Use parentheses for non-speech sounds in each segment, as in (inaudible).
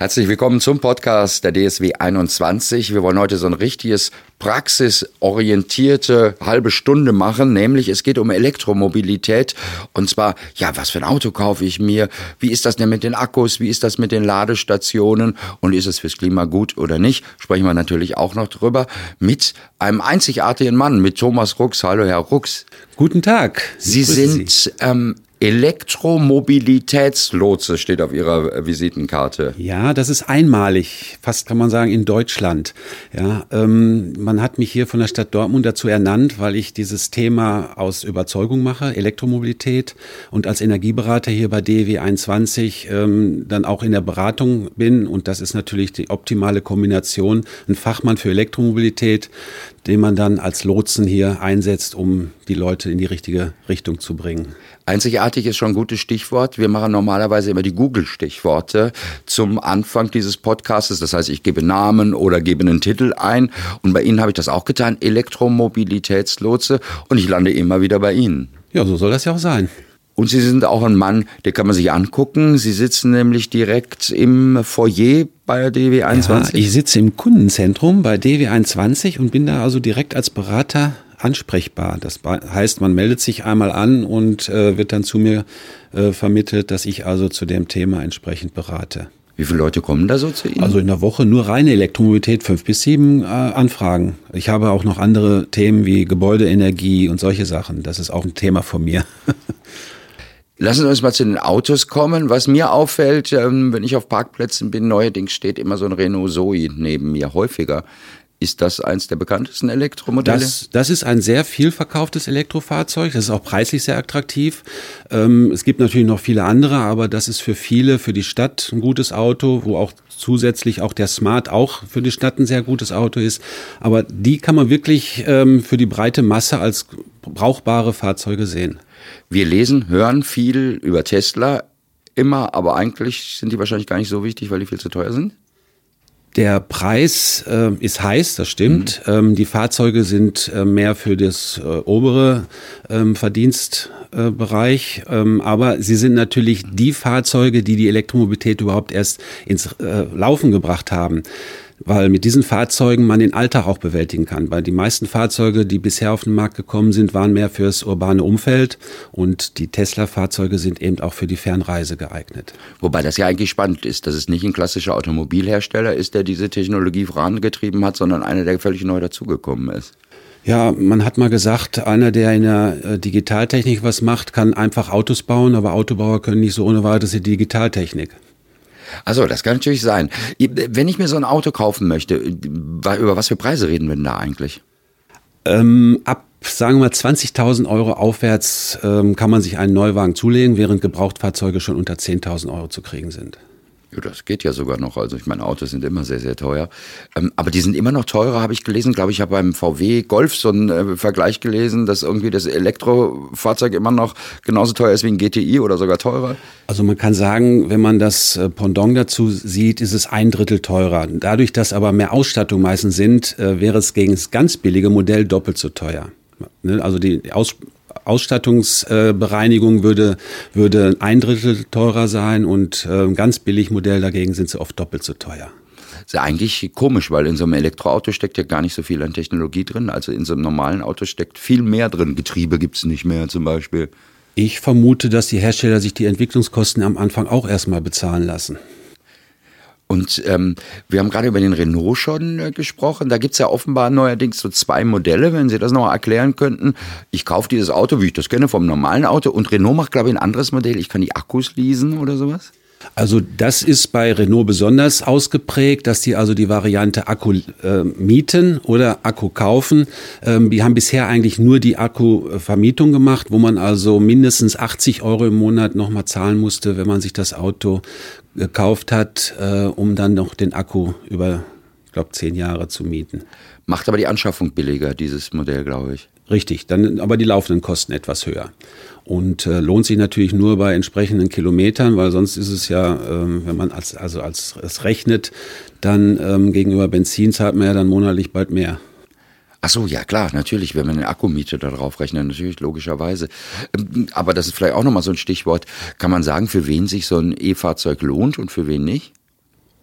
Herzlich willkommen zum Podcast der DSW 21. Wir wollen heute so ein richtiges praxisorientierte halbe Stunde machen, nämlich es geht um Elektromobilität und zwar, ja, was für ein Auto kaufe ich mir? Wie ist das denn mit den Akkus? Wie ist das mit den Ladestationen? Und ist es fürs Klima gut oder nicht? Sprechen wir natürlich auch noch drüber mit einem einzigartigen Mann, mit Thomas Rux. Hallo, Herr Rux. Guten Tag. Sie sind ähm, Elektromobilitätslotse steht auf Ihrer Visitenkarte. Ja, das ist einmalig, fast kann man sagen in Deutschland. Ja, ähm, man hat mich hier von der Stadt Dortmund dazu ernannt, weil ich dieses Thema aus Überzeugung mache, Elektromobilität und als Energieberater hier bei DEW 21 ähm, dann auch in der Beratung bin und das ist natürlich die optimale Kombination, ein Fachmann für Elektromobilität, den man dann als Lotsen hier einsetzt, um die Leute in die richtige Richtung zu bringen. Einzigartig ist schon ein gutes Stichwort. Wir machen normalerweise immer die Google-Stichworte zum Anfang dieses Podcasts. Das heißt, ich gebe Namen oder gebe einen Titel ein. Und bei Ihnen habe ich das auch getan, Elektromobilitätslotse. Und ich lande immer wieder bei Ihnen. Ja, so soll das ja auch sein. Und Sie sind auch ein Mann, den kann man sich angucken. Sie sitzen nämlich direkt im Foyer bei der DW21. Ja, ich sitze im Kundenzentrum bei DW21 und bin da also direkt als Berater ansprechbar. Das heißt, man meldet sich einmal an und äh, wird dann zu mir äh, vermittelt, dass ich also zu dem Thema entsprechend berate. Wie viele Leute kommen da so zu Ihnen? Also in der Woche nur reine Elektromobilität, fünf bis sieben äh, Anfragen. Ich habe auch noch andere Themen wie Gebäudeenergie und solche Sachen. Das ist auch ein Thema von mir. (laughs) Lassen Sie uns mal zu den Autos kommen. Was mir auffällt, ähm, wenn ich auf Parkplätzen bin, neuerdings steht immer so ein Renault Zoe neben mir, häufiger. Ist das eins der bekanntesten Elektromodelle? Das, das ist ein sehr viel verkauftes Elektrofahrzeug. Das ist auch preislich sehr attraktiv. Ähm, es gibt natürlich noch viele andere, aber das ist für viele, für die Stadt ein gutes Auto, wo auch zusätzlich auch der Smart auch für die Stadt ein sehr gutes Auto ist. Aber die kann man wirklich ähm, für die breite Masse als brauchbare Fahrzeuge sehen. Wir lesen, hören viel über Tesla immer, aber eigentlich sind die wahrscheinlich gar nicht so wichtig, weil die viel zu teuer sind. Der Preis äh, ist heiß, das stimmt. Mhm. Ähm, die Fahrzeuge sind äh, mehr für das äh, obere ähm, Verdienstbereich, ähm, aber sie sind natürlich die Fahrzeuge, die die Elektromobilität überhaupt erst ins äh, Laufen gebracht haben weil mit diesen Fahrzeugen man den Alltag auch bewältigen kann. Weil die meisten Fahrzeuge, die bisher auf den Markt gekommen sind, waren mehr fürs urbane Umfeld und die Tesla-Fahrzeuge sind eben auch für die Fernreise geeignet. Wobei das ja eigentlich spannend ist, dass es nicht ein klassischer Automobilhersteller ist, der diese Technologie vorangetrieben hat, sondern einer, der völlig neu dazugekommen ist. Ja, man hat mal gesagt, einer, der in der äh, Digitaltechnik was macht, kann einfach Autos bauen, aber Autobauer können nicht so ohne weiteres die Digitaltechnik. Also, das kann natürlich sein. Wenn ich mir so ein Auto kaufen möchte, über was für Preise reden wir denn da eigentlich? Ähm, ab sagen wir mal 20.000 Euro aufwärts ähm, kann man sich einen Neuwagen zulegen, während Gebrauchtfahrzeuge schon unter 10.000 Euro zu kriegen sind. Das geht ja sogar noch. Also ich meine, Autos sind immer sehr, sehr teuer. Ähm, aber die sind immer noch teurer, habe ich gelesen. Glaube ich, habe beim VW Golf so einen äh, Vergleich gelesen, dass irgendwie das Elektrofahrzeug immer noch genauso teuer ist wie ein GTI oder sogar teurer. Also man kann sagen, wenn man das äh, Pendant dazu sieht, ist es ein Drittel teurer. Dadurch, dass aber mehr Ausstattung meistens sind, äh, wäre es gegen das ganz billige Modell doppelt so teuer. Ne, also die Aus Ausstattungsbereinigung würde, würde ein Drittel teurer sein und äh, ganz billig Modell dagegen sind sie oft doppelt so teuer. Das ist ja eigentlich komisch, weil in so einem Elektroauto steckt ja gar nicht so viel an Technologie drin. Also in so einem normalen Auto steckt viel mehr drin. Getriebe gibt es nicht mehr zum Beispiel. Ich vermute, dass die Hersteller sich die Entwicklungskosten am Anfang auch erstmal bezahlen lassen. Und ähm, wir haben gerade über den Renault schon äh, gesprochen. Da gibt's ja offenbar neuerdings so zwei Modelle, wenn Sie das noch erklären könnten. Ich kaufe dieses Auto, wie ich das kenne, vom normalen Auto. Und Renault macht, glaube ich, ein anderes Modell. Ich kann die Akkus leasen oder sowas. Also das ist bei Renault besonders ausgeprägt, dass die also die Variante Akku äh, mieten oder Akku kaufen. Ähm, die haben bisher eigentlich nur die Akkuvermietung gemacht, wo man also mindestens 80 Euro im Monat nochmal zahlen musste, wenn man sich das Auto gekauft hat, äh, um dann noch den Akku über, ich glaube, zehn Jahre zu mieten. Macht aber die Anschaffung billiger, dieses Modell, glaube ich. Richtig, dann aber die laufenden Kosten etwas höher. Und äh, lohnt sich natürlich nur bei entsprechenden Kilometern, weil sonst ist es ja, ähm, wenn man als, also als es rechnet, dann ähm, gegenüber Benzin zahlt man ja dann monatlich bald mehr. Ach so, ja klar, natürlich, wenn man eine Akkumiete darauf rechnet, natürlich logischerweise. Ähm, aber das ist vielleicht auch nochmal so ein Stichwort. Kann man sagen, für wen sich so ein E-Fahrzeug lohnt und für wen nicht?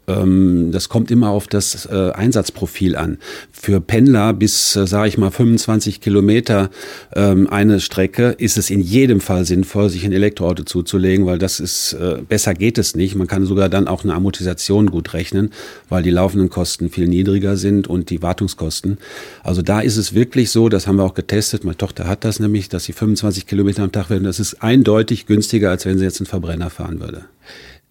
Ähm, das kommt immer auf das äh, Einsatzprofil an. Für Pendler bis, äh, sage ich mal, 25 Kilometer ähm, eine Strecke ist es in jedem Fall sinnvoll, sich ein Elektroauto zuzulegen, weil das ist, äh, besser geht es nicht. Man kann sogar dann auch eine Amortisation gut rechnen, weil die laufenden Kosten viel niedriger sind und die Wartungskosten. Also da ist es wirklich so, das haben wir auch getestet, meine Tochter hat das nämlich, dass sie 25 Kilometer am Tag werden. Das ist eindeutig günstiger, als wenn sie jetzt einen Verbrenner fahren würde.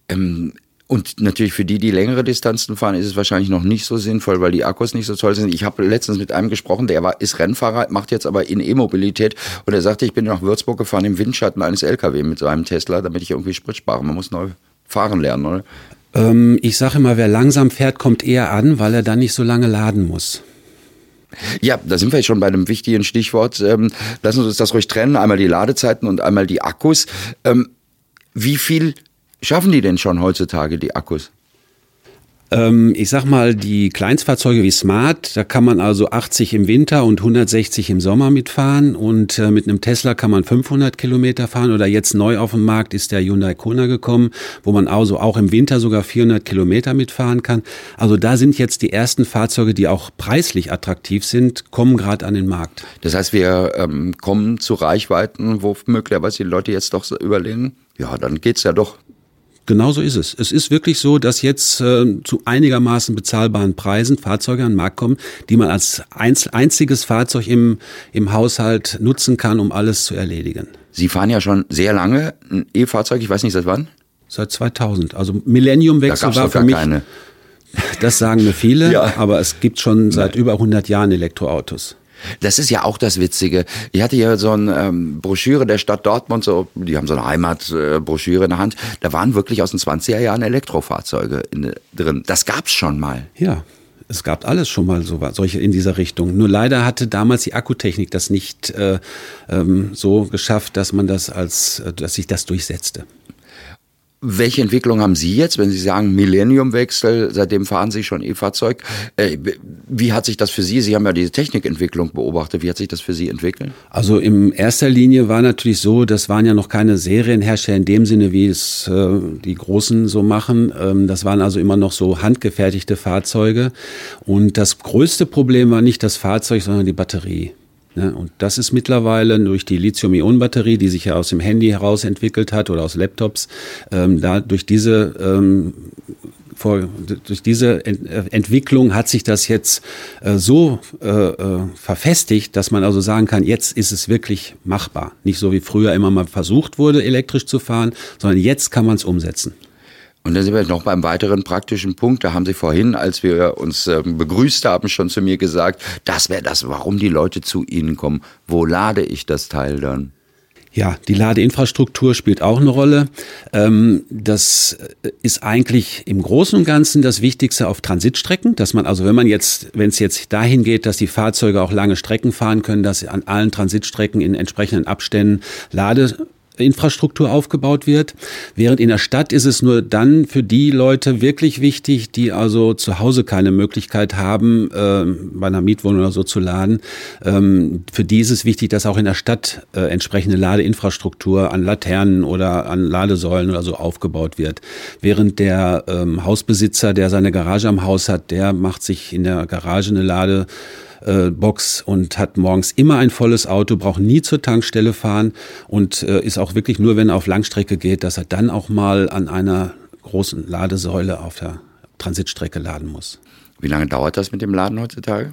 Ähm und natürlich für die, die längere Distanzen fahren, ist es wahrscheinlich noch nicht so sinnvoll, weil die Akkus nicht so toll sind. Ich habe letztens mit einem gesprochen, der war, ist Rennfahrer, macht jetzt aber in E-Mobilität und er sagte, ich bin nach Würzburg gefahren im Windschatten eines LKW mit seinem Tesla, damit ich irgendwie Sprit spare. Man muss neu fahren lernen, oder? Ähm, ich sage immer, wer langsam fährt, kommt eher an, weil er dann nicht so lange laden muss. Ja, da sind wir jetzt schon bei einem wichtigen Stichwort. Ähm, lassen Sie uns das ruhig trennen. Einmal die Ladezeiten und einmal die Akkus. Ähm, wie viel schaffen die denn schon heutzutage, die Akkus? Ähm, ich sag mal, die Kleinstfahrzeuge wie Smart, da kann man also 80 im Winter und 160 im Sommer mitfahren und äh, mit einem Tesla kann man 500 Kilometer fahren oder jetzt neu auf dem Markt ist der Hyundai Kona gekommen, wo man also auch im Winter sogar 400 Kilometer mitfahren kann. Also da sind jetzt die ersten Fahrzeuge, die auch preislich attraktiv sind, kommen gerade an den Markt. Das heißt, wir ähm, kommen zu Reichweiten, wo möglicherweise die Leute jetzt doch so überlegen, ja, dann geht's ja doch Genauso ist es. Es ist wirklich so, dass jetzt äh, zu einigermaßen bezahlbaren Preisen Fahrzeuge an den Markt kommen, die man als einziges Fahrzeug im, im Haushalt nutzen kann, um alles zu erledigen. Sie fahren ja schon sehr lange ein E-Fahrzeug, ich weiß nicht seit wann? Seit 2000. Also Millennium-Wechsel war für mich. Keine. (laughs) Das sagen mir viele, (laughs) ja. aber es gibt schon seit Nein. über 100 Jahren Elektroautos. Das ist ja auch das Witzige. Ich hatte hier so eine ähm, Broschüre der Stadt Dortmund, so, die haben so eine Heimatbroschüre äh, in der Hand. Da waren wirklich aus den 20er Jahren Elektrofahrzeuge in, drin. Das gab's schon mal. Ja. Es gab alles schon mal so solche in dieser Richtung. Nur leider hatte damals die Akkutechnik das nicht äh, ähm, so geschafft, dass man das als, äh, dass sich das durchsetzte. Welche Entwicklung haben Sie jetzt, wenn Sie sagen Millenniumwechsel, seitdem fahren Sie schon E-Fahrzeug? Äh, wie hat sich das für Sie, Sie haben ja diese Technikentwicklung beobachtet, wie hat sich das für Sie entwickelt? Also in erster Linie war natürlich so, das waren ja noch keine Serienhersteller in dem Sinne, wie es äh, die Großen so machen. Ähm, das waren also immer noch so handgefertigte Fahrzeuge. Und das größte Problem war nicht das Fahrzeug, sondern die Batterie. Ne? Und das ist mittlerweile durch die Lithium-Ionen-Batterie, die sich ja aus dem Handy heraus entwickelt hat oder aus Laptops, ähm, da durch diese ähm, vor, durch diese Entwicklung hat sich das jetzt äh, so äh, äh, verfestigt, dass man also sagen kann, jetzt ist es wirklich machbar. Nicht so wie früher immer mal versucht wurde, elektrisch zu fahren, sondern jetzt kann man es umsetzen. Und dann sind wir noch beim weiteren praktischen Punkt. Da haben Sie vorhin, als wir uns ähm, begrüßt haben, schon zu mir gesagt, das wäre das, warum die Leute zu Ihnen kommen. Wo lade ich das Teil dann? Ja, die Ladeinfrastruktur spielt auch eine Rolle. Ähm, das ist eigentlich im Großen und Ganzen das Wichtigste auf Transitstrecken, dass man also, wenn man jetzt, wenn es jetzt dahin geht, dass die Fahrzeuge auch lange Strecken fahren können, dass an allen Transitstrecken in entsprechenden Abständen Lade Infrastruktur aufgebaut wird. Während in der Stadt ist es nur dann für die Leute wirklich wichtig, die also zu Hause keine Möglichkeit haben, äh, bei einer Mietwohnung oder so zu laden. Ähm, für die ist es wichtig, dass auch in der Stadt äh, entsprechende Ladeinfrastruktur an Laternen oder an Ladesäulen oder so aufgebaut wird. Während der ähm, Hausbesitzer, der seine Garage am Haus hat, der macht sich in der Garage eine Lade äh, Box und hat morgens immer ein volles Auto, braucht nie zur Tankstelle fahren und äh, ist auch wirklich nur, wenn er auf Langstrecke geht, dass er dann auch mal an einer großen Ladesäule auf der Transitstrecke laden muss. Wie lange dauert das mit dem Laden heutzutage?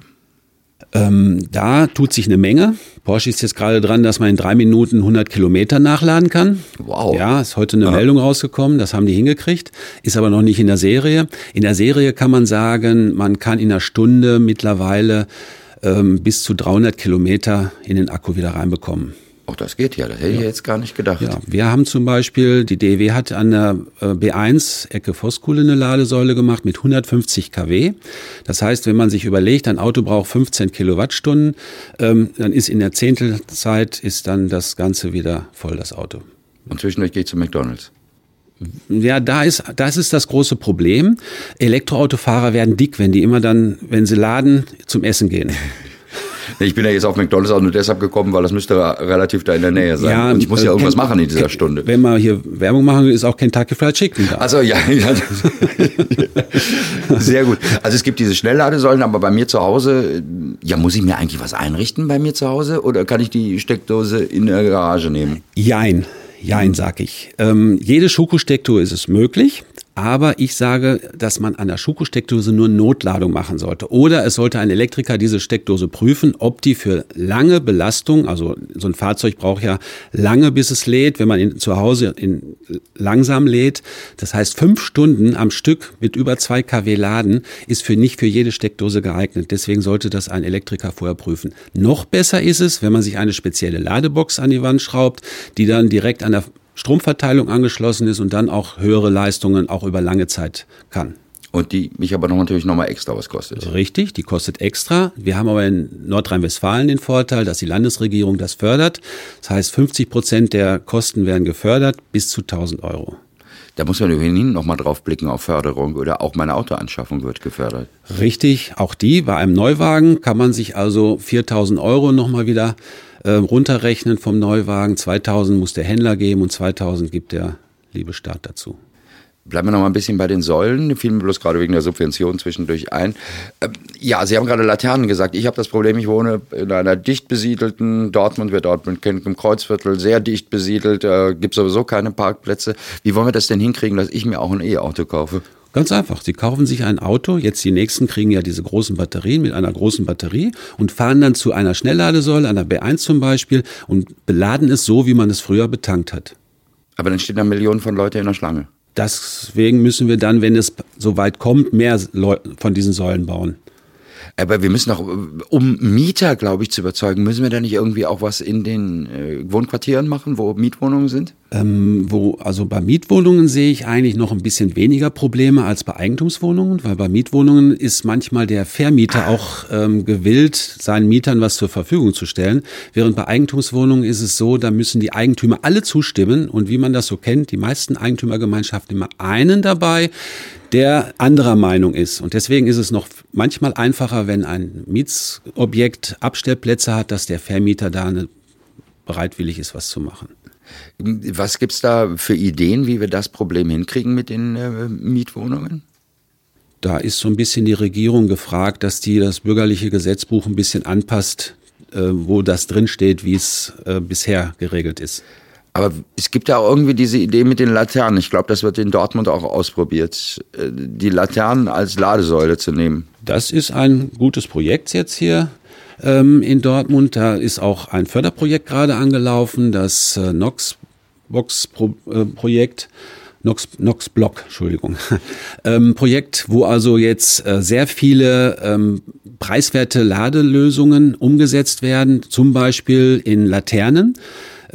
Ähm, da tut sich eine Menge. Porsche ist jetzt gerade dran, dass man in drei Minuten 100 Kilometer nachladen kann. Wow. Ja, ist heute eine ja. Meldung rausgekommen, das haben die hingekriegt, ist aber noch nicht in der Serie. In der Serie kann man sagen, man kann in einer Stunde mittlerweile ähm, bis zu 300 Kilometer in den Akku wieder reinbekommen. Auch das geht ja, das hätte ich jetzt gar nicht gedacht. Ja, wir haben zum Beispiel, die DEW hat an der äh, B1 Ecke Voskuhle eine Ladesäule gemacht mit 150 kW. Das heißt, wenn man sich überlegt, ein Auto braucht 15 Kilowattstunden, ähm, dann ist in der Zehntelzeit ist dann das Ganze wieder voll, das Auto. Und zwischendurch gehe ich zu McDonalds. Ja, da ist, das ist das große Problem. Elektroautofahrer werden dick, wenn die immer dann, wenn sie laden, zum Essen gehen. (laughs) Ich bin ja jetzt auf McDonalds auch nur deshalb gekommen, weil das müsste relativ da in der Nähe sein. Ja, und ich muss ja äh, irgendwas machen in dieser Stunde. Wenn man hier Werbung machen will, ist auch Kentucky Fried Chicken da. Also ja, (laughs) ja. sehr gut. Also es gibt diese Schnellladesäulen, aber bei mir zu Hause, ja, muss ich mir eigentlich was einrichten bei mir zu Hause oder kann ich die Steckdose in der Garage nehmen? Jein. Jein, sag ich. Ähm, jede Schokosteckdose ist es möglich. Aber ich sage, dass man an der Schuko-Steckdose nur Notladung machen sollte. Oder es sollte ein Elektriker diese Steckdose prüfen, ob die für lange Belastung, also so ein Fahrzeug braucht ja lange, bis es lädt, wenn man ihn zu Hause in langsam lädt. Das heißt, fünf Stunden am Stück mit über zwei kW laden ist für nicht für jede Steckdose geeignet. Deswegen sollte das ein Elektriker vorher prüfen. Noch besser ist es, wenn man sich eine spezielle Ladebox an die Wand schraubt, die dann direkt an der Stromverteilung angeschlossen ist und dann auch höhere Leistungen auch über lange Zeit kann. Und die mich aber noch natürlich nochmal extra was kostet. Richtig, die kostet extra. Wir haben aber in Nordrhein-Westfalen den Vorteil, dass die Landesregierung das fördert. Das heißt, 50 Prozent der Kosten werden gefördert bis zu 1000 Euro. Da muss man ohnehin nochmal drauf blicken auf Förderung oder auch meine Autoanschaffung wird gefördert. Richtig, auch die. Bei einem Neuwagen kann man sich also 4000 Euro nochmal wieder äh, runterrechnen vom Neuwagen. 2000 muss der Händler geben und 2000 gibt der liebe Staat dazu. Bleiben wir noch mal ein bisschen bei den Säulen. Fiel mir bloß gerade wegen der Subvention zwischendurch ein. Ähm, ja, Sie haben gerade Laternen gesagt. Ich habe das Problem, ich wohne in einer dicht besiedelten Dortmund, wer Dortmund kennt, im Kreuzviertel, sehr dicht besiedelt, äh, gibt sowieso keine Parkplätze. Wie wollen wir das denn hinkriegen, dass ich mir auch ein E-Auto kaufe? Ganz einfach. Sie kaufen sich ein Auto. Jetzt die nächsten kriegen ja diese großen Batterien mit einer großen Batterie und fahren dann zu einer Schnellladesäule, einer B1 zum Beispiel, und beladen es so, wie man es früher betankt hat. Aber dann stehen da Millionen von Leuten in der Schlange. Deswegen müssen wir dann, wenn es so weit kommt, mehr von diesen Säulen bauen. Aber wir müssen auch, um Mieter, glaube ich, zu überzeugen, müssen wir da nicht irgendwie auch was in den äh, Wohnquartieren machen, wo Mietwohnungen sind? Ähm, wo, also bei Mietwohnungen sehe ich eigentlich noch ein bisschen weniger Probleme als bei Eigentumswohnungen, weil bei Mietwohnungen ist manchmal der Vermieter auch ähm, gewillt, seinen Mietern was zur Verfügung zu stellen. Während bei Eigentumswohnungen ist es so, da müssen die Eigentümer alle zustimmen und wie man das so kennt, die meisten Eigentümergemeinschaften immer einen dabei, der anderer Meinung ist. Und deswegen ist es noch manchmal einfacher, wenn ein Mietsobjekt Abstellplätze hat, dass der Vermieter da eine, bereitwillig ist, was zu machen. Was gibt es da für Ideen, wie wir das Problem hinkriegen mit den äh, Mietwohnungen? Da ist so ein bisschen die Regierung gefragt, dass die das bürgerliche Gesetzbuch ein bisschen anpasst, äh, wo das drinsteht, wie es äh, bisher geregelt ist. Aber es gibt ja auch irgendwie diese Idee mit den Laternen. Ich glaube, das wird in Dortmund auch ausprobiert, äh, die Laternen als Ladesäule zu nehmen. Das ist ein gutes Projekt jetzt hier ähm, in Dortmund. Da ist auch ein Förderprojekt gerade angelaufen, das äh, Nox-Box-Projekt. Äh, Nox, Nox Block, Entschuldigung, (laughs) ähm, Projekt, wo also jetzt äh, sehr viele ähm, preiswerte Ladelösungen umgesetzt werden, zum Beispiel in Laternen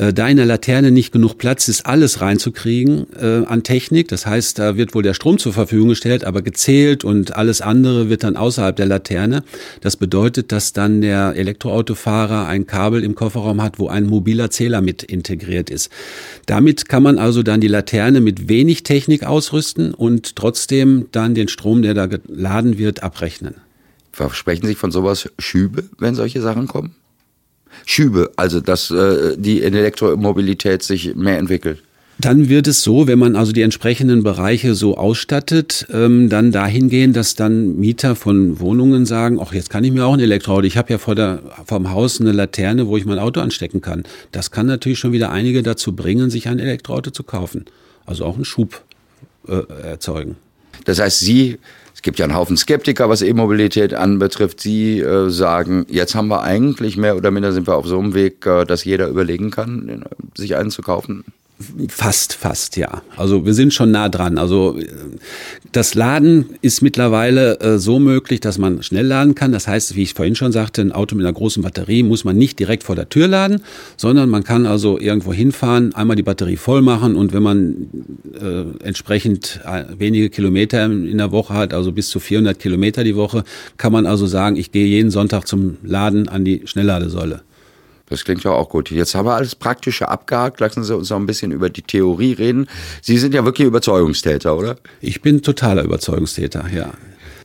äh, da in der Laterne nicht genug Platz ist, alles reinzukriegen äh, an Technik. Das heißt, da wird wohl der Strom zur Verfügung gestellt, aber gezählt und alles andere wird dann außerhalb der Laterne. Das bedeutet, dass dann der Elektroautofahrer ein Kabel im Kofferraum hat, wo ein mobiler Zähler mit integriert ist. Damit kann man also dann die Laterne mit wenig Technik ausrüsten und trotzdem dann den Strom, der da geladen wird, abrechnen. Versprechen Sie von sowas Schübe, wenn solche Sachen kommen? Schübe, also dass äh, die Elektromobilität sich mehr entwickelt. Dann wird es so, wenn man also die entsprechenden Bereiche so ausstattet, ähm, dann dahin gehen, dass dann Mieter von Wohnungen sagen, ach, jetzt kann ich mir auch ein Elektroauto. Ich habe ja vor der, vom Haus eine Laterne, wo ich mein Auto anstecken kann. Das kann natürlich schon wieder einige dazu bringen, sich ein Elektroauto zu kaufen. Also auch einen Schub äh, erzeugen. Das heißt, Sie es gibt ja einen Haufen Skeptiker, was E-Mobilität anbetrifft. Sie äh, sagen, jetzt haben wir eigentlich mehr oder minder sind wir auf so einem Weg, äh, dass jeder überlegen kann, sich einen zu kaufen. Fast, fast, ja. Also wir sind schon nah dran. Also das Laden ist mittlerweile äh, so möglich, dass man schnell laden kann. Das heißt, wie ich vorhin schon sagte, ein Auto mit einer großen Batterie muss man nicht direkt vor der Tür laden, sondern man kann also irgendwo hinfahren, einmal die Batterie voll machen und wenn man äh, entsprechend äh, wenige Kilometer in der Woche hat, also bis zu 400 Kilometer die Woche, kann man also sagen, ich gehe jeden Sonntag zum Laden an die Schnellladesäule. Das klingt ja auch gut. Jetzt haben wir alles Praktische abgehakt. Lassen Sie uns noch ein bisschen über die Theorie reden. Sie sind ja wirklich Überzeugungstäter, oder? Ich bin totaler Überzeugungstäter, ja.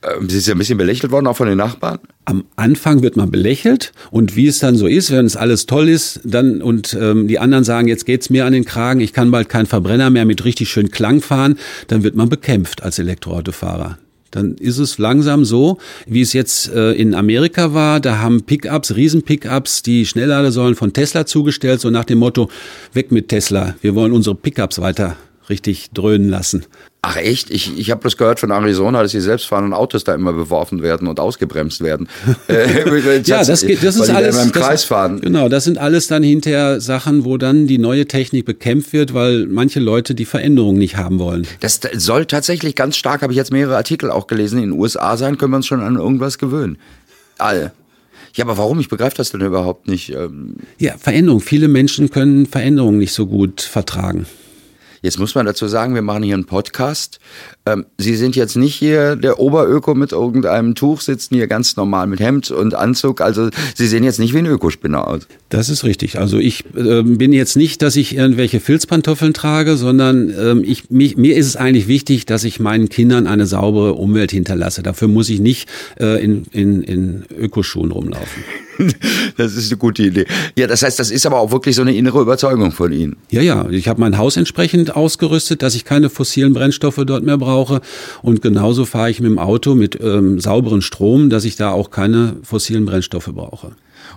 Ähm, Sie sind ja ein bisschen belächelt worden, auch von den Nachbarn? Am Anfang wird man belächelt und wie es dann so ist, wenn es alles toll ist, dann und ähm, die anderen sagen, jetzt geht's mir an den Kragen, ich kann bald keinen Verbrenner mehr mit richtig schön Klang fahren, dann wird man bekämpft als Elektroautofahrer dann ist es langsam so, wie es jetzt äh, in Amerika war. Da haben Pickups, Riesen-Pickups, die Schnellladesäulen von Tesla zugestellt, so nach dem Motto, weg mit Tesla, wir wollen unsere Pickups weiter richtig dröhnen lassen. Ach echt? Ich, ich habe bloß gehört von Arizona, dass die selbstfahrenden Autos da immer beworfen werden und ausgebremst werden. (laughs) Äh, ja, das, geht, das ist alles. Im Kreis fahren. Genau, das sind alles dann hinterher Sachen, wo dann die neue Technik bekämpft wird, weil manche Leute die Veränderung nicht haben wollen. Das soll tatsächlich ganz stark, habe ich jetzt mehrere Artikel auch gelesen, in den USA sein, können wir uns schon an irgendwas gewöhnen. All. Ja, aber warum? Ich begreife das denn überhaupt nicht. Ähm ja, Veränderung. Viele Menschen können Veränderungen nicht so gut vertragen. Jetzt muss man dazu sagen, wir machen hier einen Podcast. Ähm, Sie sind jetzt nicht hier der Oberöko mit irgendeinem Tuch, sitzen hier ganz normal mit Hemd und Anzug. Also Sie sehen jetzt nicht wie ein Ökospinner aus. Das ist richtig. Also ich äh, bin jetzt nicht, dass ich irgendwelche Filzpantoffeln trage, sondern ähm, ich, mich, mir ist es eigentlich wichtig, dass ich meinen Kindern eine saubere Umwelt hinterlasse. Dafür muss ich nicht äh, in, in, in Ökoschuhen rumlaufen. (laughs) Das ist eine gute Idee. Ja, das heißt, das ist aber auch wirklich so eine innere Überzeugung von Ihnen. Ja, ja. Ich habe mein Haus entsprechend ausgerüstet, dass ich keine fossilen Brennstoffe dort mehr brauche. Und genauso fahre ich mit dem Auto mit ähm, sauberen Strom, dass ich da auch keine fossilen Brennstoffe brauche.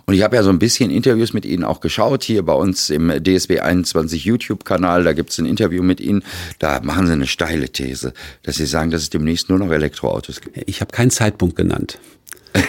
Und ich habe ja so ein bisschen Interviews mit Ihnen auch geschaut, hier bei uns im DSB 21 YouTube-Kanal, da gibt es ein Interview mit Ihnen, da machen Sie eine steile These, dass Sie sagen, dass es demnächst nur noch Elektroautos gibt. Ich habe keinen Zeitpunkt genannt.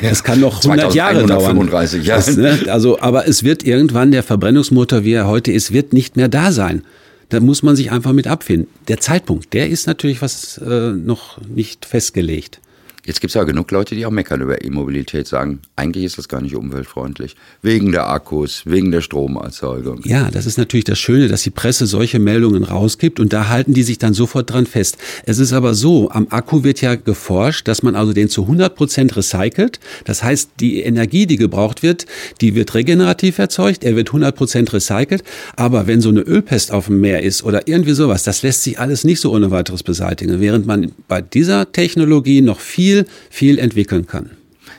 Es kann noch 100 Jahre dauern. Ja. Das, ne? Also, aber es wird irgendwann der Verbrennungsmotor, wie er heute ist, wird nicht mehr da sein. Da muss man sich einfach mit abfinden. Der Zeitpunkt, der ist natürlich was äh, noch nicht festgelegt. Jetzt gibt es aber genug Leute, die auch meckern über E-Mobilität, sagen, eigentlich ist das gar nicht umweltfreundlich. Wegen der Akkus, wegen der Stromerzeugung. Ja, das ist natürlich das Schöne, dass die Presse solche Meldungen rausgibt und da halten die sich dann sofort dran fest. Es ist aber so, am Akku wird ja geforscht, dass man also den zu 100 Prozent recycelt. Das heißt, die Energie, die gebraucht wird, die wird regenerativ erzeugt, er wird 100 Prozent recycelt. Aber wenn so eine Ölpest auf dem Meer ist oder irgendwie sowas, das lässt sich alles nicht so ohne weiteres beseitigen. Während man bei dieser Technologie noch viel viel, entwickeln kann.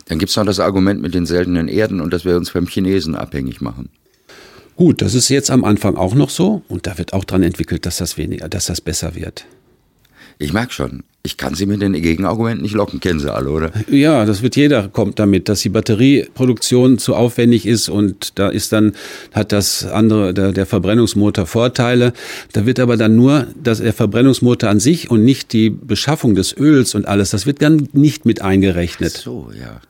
Dann gibt es noch das Argument mit den seltenen Erden und dass wir uns beim Chinesen abhängig machen. Gut, das ist jetzt am Anfang auch noch so und da wird auch dran entwickelt, dass das weniger, dass das besser wird. Ich merke schon, ich kann Sie mit den Gegenargumenten nicht locken, kennen Sie alle, oder? Ja, das wird jeder kommt damit, dass die Batterieproduktion zu aufwendig ist und da ist dann, hat das andere, der, der Verbrennungsmotor Vorteile. Da wird aber dann nur dass der Verbrennungsmotor an sich und nicht die Beschaffung des Öls und alles, das wird dann nicht mit eingerechnet. Ach so, ja.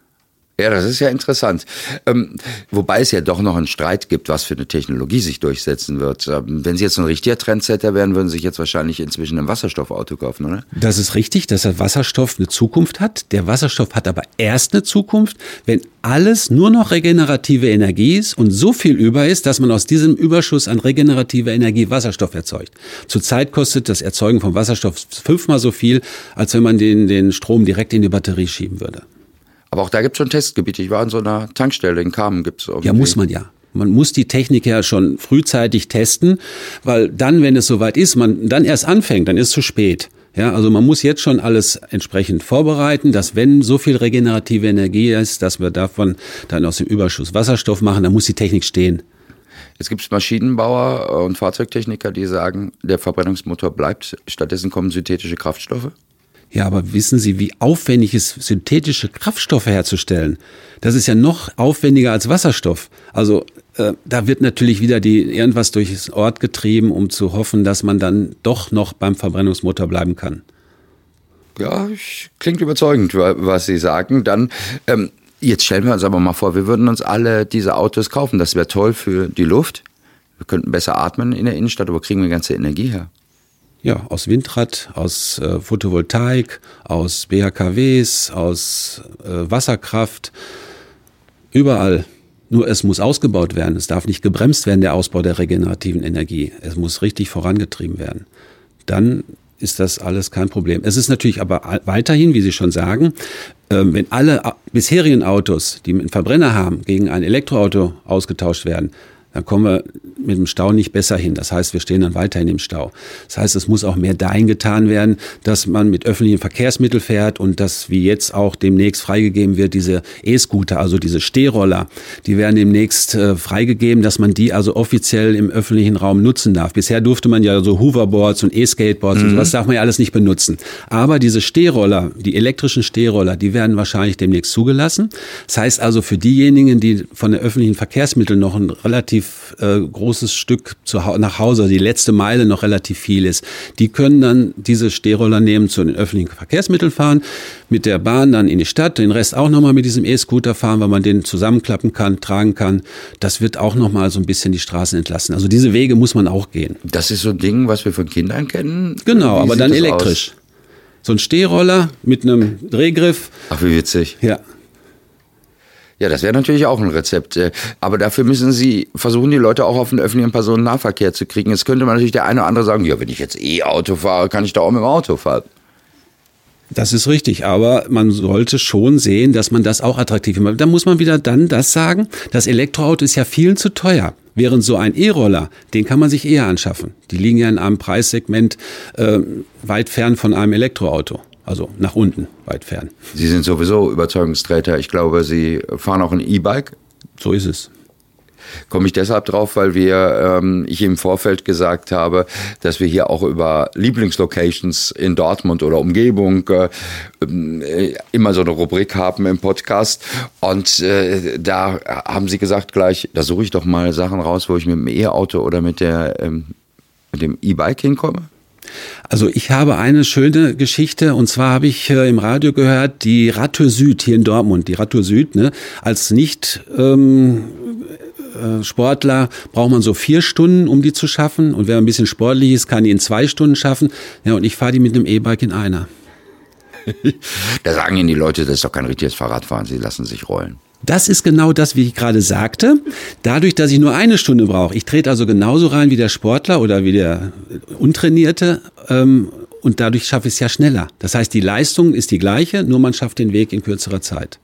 Ja, das ist ja interessant. Ähm, wobei es ja doch noch einen Streit gibt, was für eine Technologie sich durchsetzen wird. Ähm, wenn Sie jetzt ein richtiger Trendsetter wären, würden Sie sich jetzt wahrscheinlich inzwischen ein Wasserstoffauto kaufen, oder? Das ist richtig, dass der Wasserstoff eine Zukunft hat. Der Wasserstoff hat aber erst eine Zukunft, wenn alles nur noch regenerative Energie ist und so viel über ist, dass man aus diesem Überschuss an regenerativer Energie Wasserstoff erzeugt. Zurzeit kostet das Erzeugen von Wasserstoff fünfmal so viel, als wenn man den, den Strom direkt in die Batterie schieben würde. Aber auch da gibt es schon Testgebiete. Ich war an so einer Tankstelle in Kamen. Gibt's irgendwie. ja, muss man ja. Man muss die Technik ja schon frühzeitig testen, weil dann, wenn es soweit ist, man dann erst anfängt, dann ist es zu spät. Ja, also man muss jetzt schon alles entsprechend vorbereiten, dass wenn so viel regenerative Energie ist, dass wir davon dann aus dem Überschuss Wasserstoff machen, dann muss die Technik stehen. Jetzt gibt es Maschinenbauer und Fahrzeugtechniker, die sagen, der Verbrennungsmotor bleibt, stattdessen kommen synthetische Kraftstoffe. Ja, aber wissen Sie, wie aufwendig ist, synthetische Kraftstoffe herzustellen? Das ist ja noch aufwendiger als Wasserstoff. Also äh, da wird natürlich wieder die irgendwas durchs Ort getrieben, um zu hoffen, dass man dann doch noch beim Verbrennungsmotor bleiben kann. Ja, klingt überzeugend, was Sie sagen. Dann ähm, jetzt stellen wir uns aber mal vor, wir würden uns alle diese Autos kaufen. Das wäre toll für die Luft Wir könnten besser atmen in der Innenstadt, aber kriegen wir ganze Energie her? Ja, aus Windrad, aus äh, Photovoltaik, aus BHKWs, aus äh, Wasserkraft, überall. Nur es muss ausgebaut werden. Es darf nicht gebremst werden, der Ausbau der regenerativen Energie. Es muss richtig vorangetrieben werden. Dann ist das alles kein Problem. Es ist natürlich aber weiterhin, wie Sie schon sagen, ähm, wenn alle bisherigen Autos, die einen Verbrenner haben, gegen ein Elektroauto ausgetauscht werden, dann kommen wir mit dem Stau nicht besser hin. Das heißt, wir stehen dann weiterhin im Stau. Das heißt, es muss auch mehr dahin getan werden, dass man mit öffentlichen Verkehrsmitteln fährt und dass, wie jetzt auch demnächst freigegeben wird, diese E-Scooter, also diese Stehroller, die werden demnächst äh, freigegeben, dass man die also offiziell im öffentlichen Raum nutzen darf. Bisher durfte man ja so Hoverboards und E-Skateboards mhm. und sowas darf man ja alles nicht benutzen. Aber diese Stehroller, die elektrischen Stehroller, die werden wahrscheinlich demnächst zugelassen. Das heißt also für diejenigen, die von den öffentlichen Verkehrsmitteln noch ein relativ relativ äh, großes Stück zu, nach Hause, die letzte Meile noch relativ viel ist, die können dann diese Stehroller nehmen, zu den öffentlichen Verkehrsmitteln fahren, mit der Bahn dann in die Stadt, den Rest auch nochmal mit diesem E-Scooter fahren, weil man den zusammenklappen kann, tragen kann. Das wird auch nochmal so ein bisschen die Straßen entlassen. Also diese Wege muss man auch gehen. Das ist so ein Ding, was wir von Kindern kennen? Genau, Wie aber dann elektrisch. Aus? So ein Stehroller mit einem Drehgriff. Ach, wie witzig. Ja. Ja, das wäre natürlich auch ein Rezept. Äh, aber dafür müssen Sie versuchen, die Leute auch auf den öffentlichen Personennahverkehr zu kriegen. Jetzt könnte man natürlich der eine oder andere sagen, ja, wenn ich jetzt E-Auto fahre, kann ich da auch mit dem Auto fahren. Das ist richtig, aber man sollte schon sehen, dass man das auch attraktiv macht. Da muss man wieder dann das sagen, das Elektroauto ist ja vielen zu teuer. Während so ein E-Roller, den kann man sich eher anschaffen. Die liegen ja in einem Preissegment äh, weit fern von einem Elektroauto. Also nach unten, weit fern. Sie sind sowieso Überzeugungsträger. Ich glaube, Sie fahren auch ein E-Bike. So ist es komme ich deshalb drauf, weil wir, ähm, ich im Vorfeld gesagt habe, dass wir hier auch über Lieblingslocations in Dortmund oder Umgebung äh, äh, immer so eine Rubrik haben im Podcast. Und äh, da haben sie gesagt gleich, da suche ich doch mal Sachen raus, wo ich mit dem E-Auto oder mit der ähm, mit dem E-Bike hinkomme. Also ich habe eine schöne Geschichte und zwar habe ich äh, im Radio gehört, die Radtour Süd hier in Dortmund, die Radtour Süd, ne, als nicht ähm, äh, Sportler braucht man so vier Stunden, um die zu schaffen und wer ein bisschen sportlich ist, kann die in zwei Stunden schaffen. Ja, und ich fahre die mit einem E-Bike in einer. (laughs) da sagen Ihnen die Leute, das ist doch kein richtiges Fahrradfahren, sie lassen sich rollen. Das ist genau das, wie ich gerade sagte. Dadurch, dass ich nur eine Stunde brauche, ich trete also genauso rein wie der Sportler oder wie der Untrainierte ähm, und dadurch schaffe ich es ja schneller. Das heißt, die Leistung ist die gleiche, nur man schafft den Weg in kürzerer Zeit.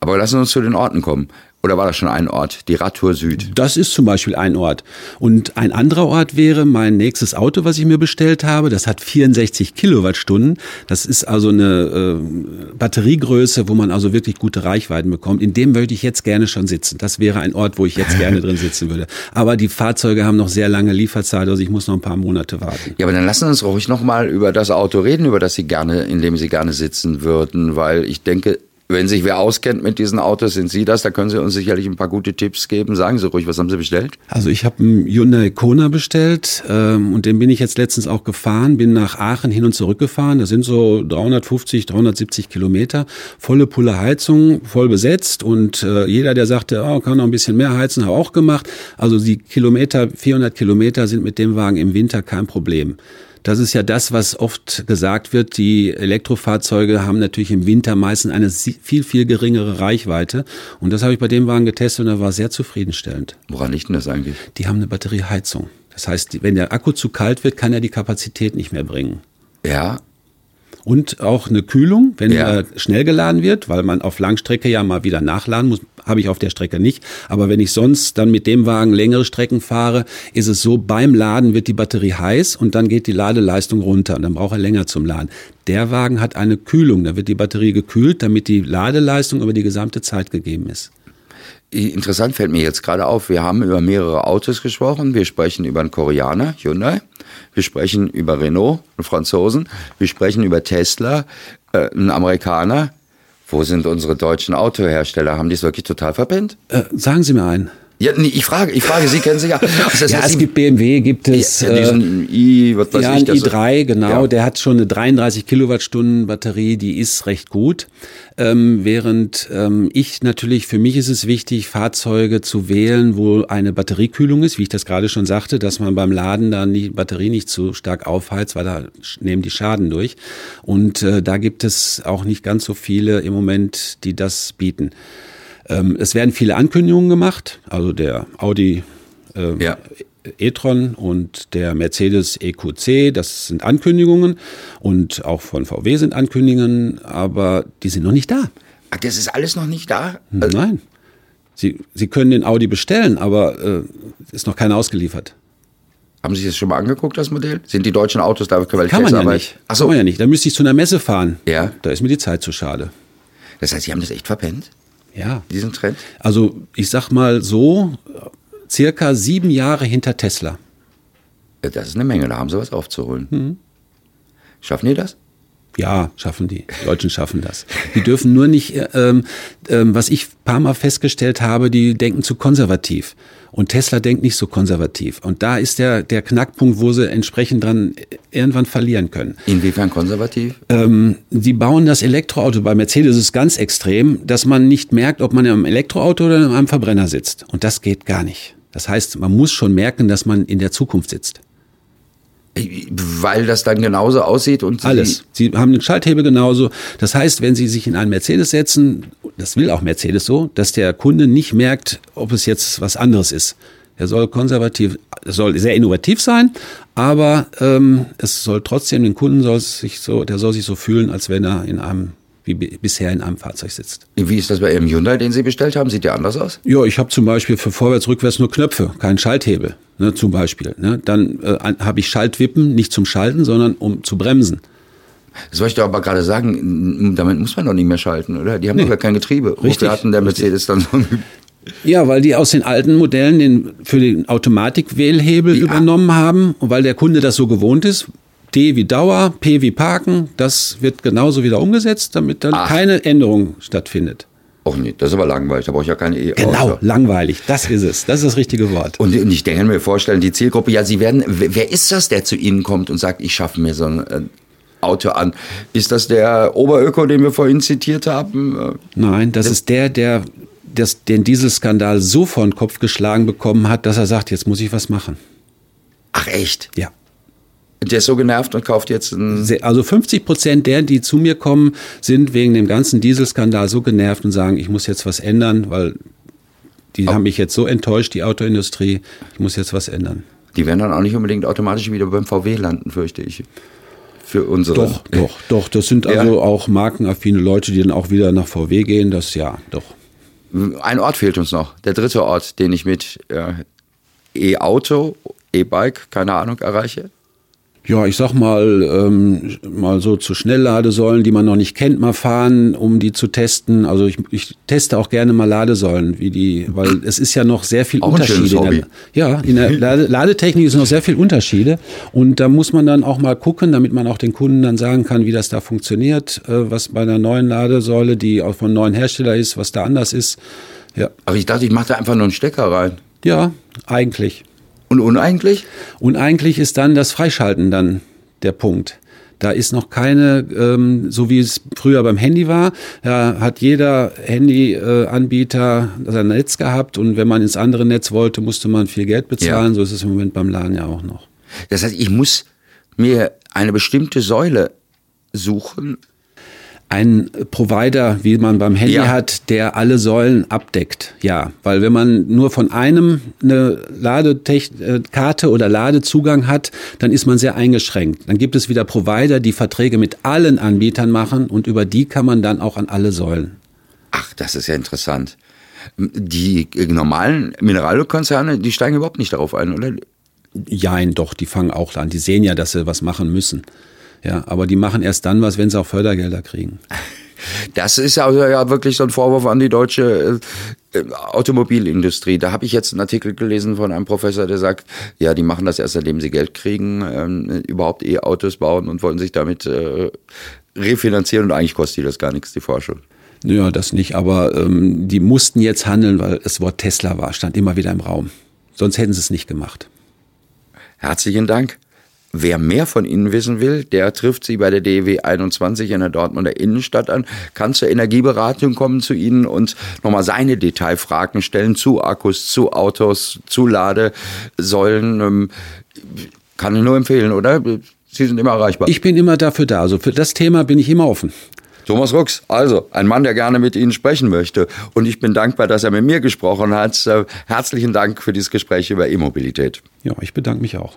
Aber lassen wir uns zu den Orten kommen. Oder war das schon ein Ort, die Radtour Süd? Das ist zum Beispiel ein Ort. Und ein anderer Ort wäre mein nächstes Auto, was ich mir bestellt habe. Das hat 64 Kilowattstunden. Das ist also eine äh, Batteriegröße, wo man also wirklich gute Reichweiten bekommt. In dem würde ich jetzt gerne schon sitzen. Das wäre ein Ort, wo ich jetzt gerne drin sitzen würde. Aber die Fahrzeuge haben noch sehr lange Lieferzeit, also ich muss noch ein paar Monate warten. Ja, aber dann lassen Sie uns ruhig noch mal über das Auto reden, über das Sie gerne, in dem Sie gerne sitzen würden, weil ich denke, wenn sich wer auskennt mit diesen Autos, sind Sie das. Da können Sie uns sicherlich ein paar gute Tipps geben. Sagen Sie ruhig, was haben Sie bestellt? Also ich habe einen Hyundai Kona bestellt ähm, und den bin ich jetzt letztens auch gefahren. Bin nach Aachen hin und zurück gefahren. Das sind so 350, 370 Kilometer. Volle Pulle Heizung, voll besetzt und äh, jeder, der sagte, oh, kann noch ein bisschen mehr heizen, habe auch gemacht. Also die Kilometer, 400 Kilometer sind mit dem Wagen im Winter kein Problem. Das ist ja das, was oft gesagt wird. Die Elektrofahrzeuge haben natürlich im Winter meistens eine viel, viel geringere Reichweite. Und das habe ich bei dem Wagen getestet und er war sehr zufriedenstellend. Woran liegt denn das eigentlich? Die haben eine Batterieheizung. Das heißt, wenn der Akku zu kalt wird, kann er die Kapazität nicht mehr bringen. Ja, und auch eine Kühlung, wenn ja. er schnell geladen wird, weil man auf Langstrecke ja mal wieder nachladen muss, habe ich auf der Strecke nicht. Aber wenn ich sonst dann mit dem Wagen längere Strecken fahre, ist es so, beim Laden wird die Batterie heiß und dann geht die Ladeleistung runter und dann braucht er länger zum Laden. Der Wagen hat eine Kühlung, da wird die Batterie gekühlt, damit die Ladeleistung über die gesamte Zeit gegeben ist. Interessant fällt mir jetzt gerade auf, wir haben über mehrere Autos gesprochen. Wir sprechen über einen Koreaner, Hyundai. Wir sprechen über Renault, einen Franzosen. Wir sprechen über Tesla, äh, einen Amerikaner. Wo sind unsere deutschen Autohersteller? Haben die es wirklich total verpennt? Äh, sagen Sie mir einen. Ja, nee, ich frage, ich frage, Sie kennen sich (laughs) ja. Also ja, es gibt BMW, gibt es ja, diesen äh, i, was weiß ja, ich, ein i3, genau. Ja. Der hat schon eine 33 Kilowattstunden Batterie, die ist recht gut. Ähm, während ähm, ich natürlich, für mich ist es wichtig, Fahrzeuge zu wählen, wo eine Batteriekühlung ist, wie ich das gerade schon sagte, dass man beim Laden dann die Batterie nicht zu stark aufheizt, weil da nehmen die Schaden durch. Und äh, da gibt es auch nicht ganz so viele im Moment, die das bieten. Ähm, es werden viele Ankündigungen gemacht, also der Audi äh, ja. e-tron und der Mercedes EQC, das sind Ankündigungen und auch von VW sind Ankündigungen, aber die sind noch nicht da. Ach, das ist alles noch nicht da? Nein. Sie, Sie können den Audi bestellen, aber äh, ist noch keiner ausgeliefert. Haben Sie sich das schon mal angeguckt, das Modell? Sind die deutschen Autos da? Kann man ja nicht. Ach so. Kann man ja nicht. Da müsste ich zu einer Messe fahren. Ja. Da ist mir die Zeit zu schade. Das heißt, Sie haben das echt verpennt? Ja. Diesen Trend? Also ich sag mal so, circa sieben Jahre hinter Tesla. Das ist eine Menge, da haben sie was aufzuholen. Mhm. Schaffen die das? Ja, schaffen die. Die Deutschen schaffen das. Die dürfen nur nicht, ähm, ähm, was ich paar Mal festgestellt habe, die denken zu konservativ. Und Tesla denkt nicht so konservativ. Und da ist der, der Knackpunkt, wo sie entsprechend dran irgendwann verlieren können. Inwiefern konservativ? Ähm, sie bauen das Elektroauto, bei Mercedes ist es ganz extrem, dass man nicht merkt, ob man in einem Elektroauto oder in einem Verbrenner sitzt. Und das geht gar nicht. Das heißt, man muss schon merken, dass man in der Zukunft sitzt. Weil das dann genauso aussieht und Sie alles. Sie haben den Schalthebel genauso. Das heißt, wenn Sie sich in einen Mercedes setzen, das will auch Mercedes so, dass der Kunde nicht merkt, ob es jetzt was anderes ist. Er soll konservativ, soll sehr innovativ sein, aber ähm, es soll trotzdem den Kunden soll sich so, der soll sich so fühlen, als wenn er in einem wie bisher in einem Fahrzeug sitzt. Wie ist das bei Ihrem Hyundai, den Sie bestellt haben? Sieht der anders aus? Ja, ich habe zum Beispiel für vorwärts, rückwärts nur Knöpfe, keinen Schalthebel, ne, zum Beispiel. Ne. Dann äh, habe ich Schaltwippen, nicht zum Schalten, sondern um zu bremsen. Das wollte ich doch aber gerade sagen, damit muss man doch nicht mehr schalten, oder? Die haben nee. doch gar kein Getriebe. Richtig. Wofür hatten der Mercedes dann so ja, weil die aus den alten Modellen den, für den Automatik-Wählhebel ja. übernommen haben und weil der Kunde das so gewohnt ist, D wie Dauer, P wie Parken, das wird genauso wieder umgesetzt, damit dann Ach. keine Änderung stattfindet. Och nee, das ist aber langweilig, da brauche ich ja keine E. Genau, langweilig, das ist es, das ist das richtige Wort. Und, ich denke mir vorstellen, die Zielgruppe, ja, Sie werden, wer ist das, der zu Ihnen kommt und sagt, ich schaffe mir so ein äh, Auto an? Ist das der Oberöko, den wir vorhin zitiert haben? Nein, das ist der, der das, den Dieselskandal so vor den Kopf geschlagen bekommen hat, dass er sagt, jetzt muss ich was machen. Ach echt? Ja. Der ist so genervt und kauft jetzt ein. Also 50 Prozent der, die zu mir kommen, sind wegen dem ganzen Dieselskandal so genervt und sagen, ich muss jetzt was ändern, weil die oh. haben mich jetzt so enttäuscht, die Autoindustrie, ich muss jetzt was ändern. Die werden dann auch nicht unbedingt automatisch wieder beim VW landen, fürchte ich. Für unsere. Doch, doch, doch. Das sind also ja. auch markenaffine Leute, die dann auch wieder nach VW gehen. Das ja, doch. Ein Ort fehlt uns noch. Der dritte Ort, den ich mit äh, E-Auto, E-Bike, keine Ahnung, erreiche ja, ich sag mal, ähm, mal so zu Schnellladesäulen, die man noch nicht kennt, mal fahren, um die zu testen. Also ich, ich teste auch gerne mal Ladesäulen, wie die, weil es ist ja noch sehr viel auch Unterschiede. In der, ja, in der Lade, Ladetechnik sind noch sehr viel Unterschiede und da muss man dann auch mal gucken, damit man auch den Kunden dann sagen kann, wie das da funktioniert, äh, was bei einer neuen Ladesäule, die auch von einem neuen Hersteller ist, was da anders ist. Ja. Aber ich dachte, ich mache da einfach nur einen Stecker rein. Ja, eigentlich. Und uneigentlich? Uneigentlich ist dann das Freischalten dann der Punkt. Da ist noch keine, ähm, so wie es früher beim Handy war, da hat jeder Handyanbieter sein Netz gehabt und wenn man ins andere Netz wollte, musste man viel Geld bezahlen. Ja. So ist es im Moment beim LAN ja auch noch. Das heißt, ich muss mir eine bestimmte Säule suchen, ein Provider, wie man beim Handy ja. hat, der alle Säulen abdeckt. Ja, weil wenn man nur von einem eine Ladekarte oder Ladezugang hat, dann ist man sehr eingeschränkt. Dann gibt es wieder Provider, die Verträge mit allen Anbietern machen und über die kann man dann auch an alle Säulen. Ach, das ist ja interessant. Die normalen Mineralkonzerne, die steigen überhaupt nicht darauf ein, oder? Jein, doch, die fangen auch an. Die sehen ja, dass sie was machen müssen. Ja, aber die machen erst dann was, wenn sie auch Fördergelder kriegen. (laughs) Das ist also ja wirklich so ein Vorwurf an die deutsche äh, Automobilindustrie. Da habe ich jetzt einen Artikel gelesen von einem Professor, der sagt, ja, die machen das erst, seitdem sie Geld kriegen, ähm, überhaupt E-Autos bauen und wollen sich damit äh, refinanzieren und eigentlich kostet die das gar nichts, die Forschung. Ja, das nicht, aber ähm, die mussten jetzt handeln, weil das Wort Tesla war, stand immer wieder im Raum. Sonst hätten sie es nicht gemacht. Herzlichen Dank. Wer mehr von Ihnen wissen will, der trifft Sie bei der DEW 21 in der Dortmunder Innenstadt an, kann zur Energieberatung kommen zu Ihnen und nochmal seine Detailfragen stellen zu Akkus, zu Autos, zu Ladesäulen. Ähm, kann ich nur empfehlen, oder? Sie sind immer erreichbar. Ich bin immer dafür da. Also für das Thema bin ich immer offen. Thomas Rux, also ein Mann, der gerne mit Ihnen sprechen möchte. Und ich bin dankbar, dass er mit mir gesprochen hat. Äh, herzlichen Dank für dieses Gespräch über E-Mobilität. Ja, ich bedanke mich auch.